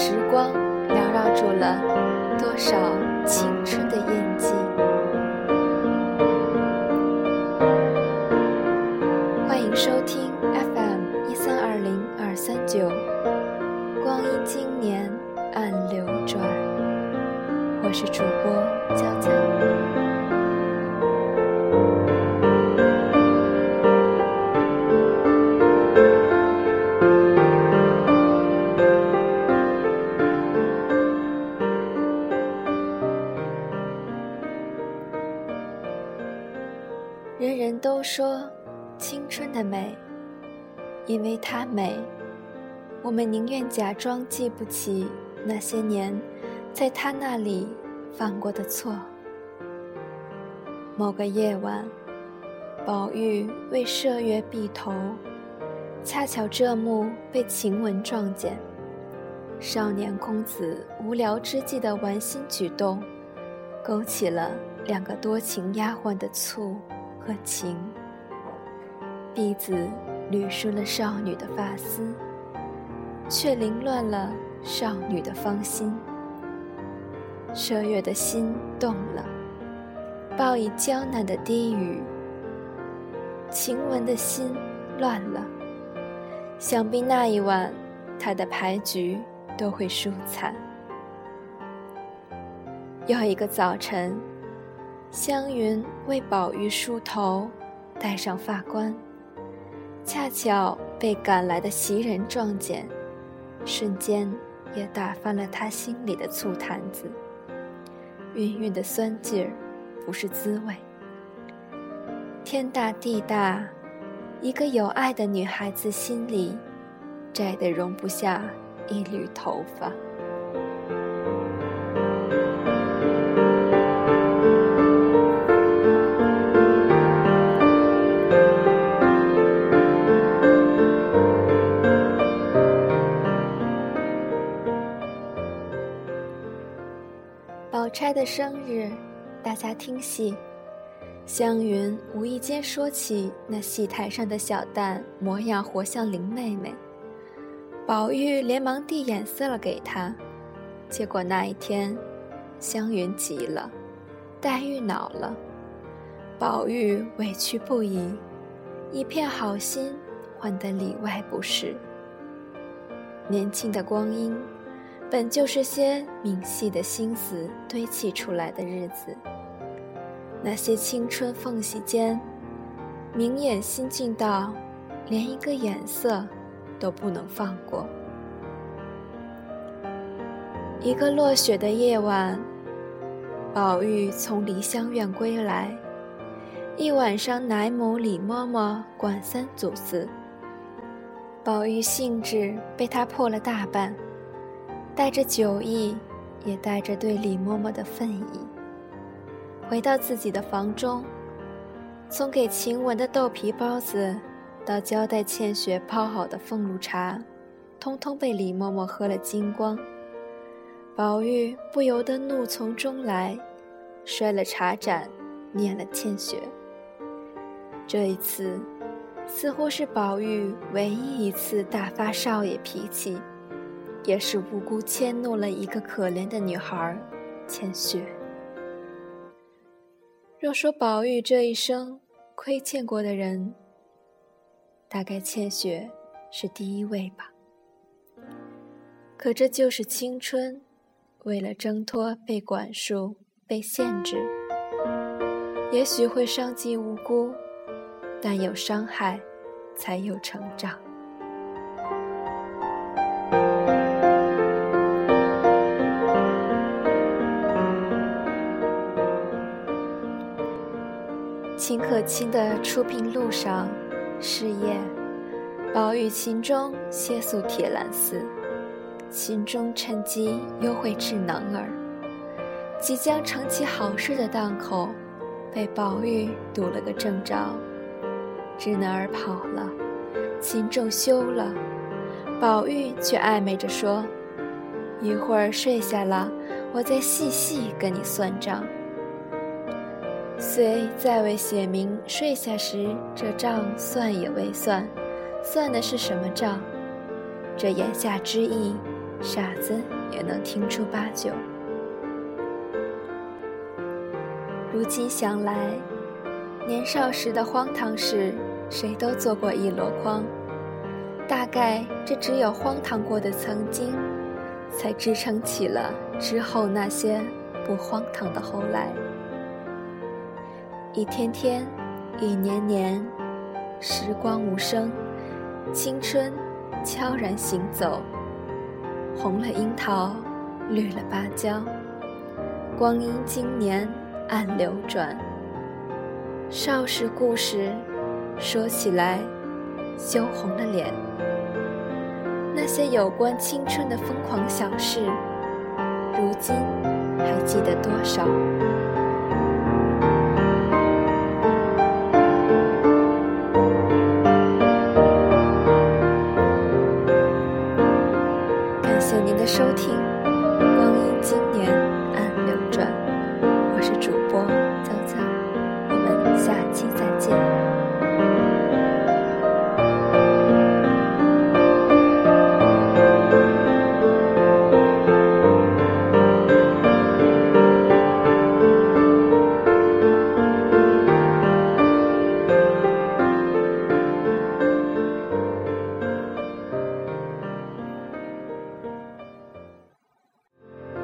时光缭绕住了多少青春的印记。欢迎收听 FM 一三二零二三九，光阴经年暗流转，我是主播娇娇。都说青春的美，因为它美，我们宁愿假装记不起那些年在他那里犯过的错。某个夜晚，宝玉为麝月避头，恰巧这幕被晴雯撞见。少年公子无聊之际的玩心举动，勾起了两个多情丫鬟的醋。和情，弟子捋顺了少女的发丝，却凌乱了少女的芳心。麝月的心动了，报以娇嫩的低语。晴雯的心乱了，想必那一晚，她的牌局都会输惨。又一个早晨。湘云为宝玉梳头，戴上发冠，恰巧被赶来的袭人撞见，瞬间也打翻了他心里的醋坛子。晕晕的酸劲儿，不是滋味。天大地大，一个有爱的女孩子心里，窄得容不下一缕头发。钗的生日，大家听戏。湘云无意间说起那戏台上的小旦模样活像林妹妹，宝玉连忙递眼色了给她。结果那一天，湘云急了，黛玉恼了，宝玉委屈不已，一片好心换得里外不是。年轻的光阴。本就是些明细的心思堆砌出来的日子，那些青春缝隙间，明眼心境到，连一个眼色都不能放过。一个落雪的夜晚，宝玉从梨香院归来，一晚上奶母李嬷嬷管三阻四，宝玉兴致被他破了大半。带着酒意，也带着对李嬷嬷的愤意，回到自己的房中，从给晴雯的豆皮包子，到交代倩雪泡好的凤露茶，通通被李嬷嬷喝了精光。宝玉不由得怒从中来，摔了茶盏，念了倩雪。这一次，似乎是宝玉唯一一次大发少爷脾气。也是无辜迁怒了一个可怜的女孩，千雪。若说宝玉这一生亏欠过的人，大概千雪是第一位吧。可这就是青春，为了挣脱被管束、被限制，也许会伤及无辜，但有伤害，才有成长。秦可卿的出殡路上，是夜，宝玉秦钟歇宿铁栏寺，秦钟趁机幽会智能儿，即将成其好事的档口，被宝玉堵了个正着。智能儿跑了，秦钟休了，宝玉却暧昧着说：“一会儿睡下了，我再细细跟你算账。”虽再未写明睡下时这账算也未算，算的是什么账？这言下之意，傻子也能听出八九。如今想来，年少时的荒唐事，谁都做过一箩筐。大概这只有荒唐过的曾经，才支撑起了之后那些不荒唐的后来。一天天，一年年，时光无声，青春悄然行走。红了樱桃，绿了芭蕉，光阴经年暗流转。少时故事，说起来，羞红了脸。那些有关青春的疯狂小事，如今还记得多少？下期。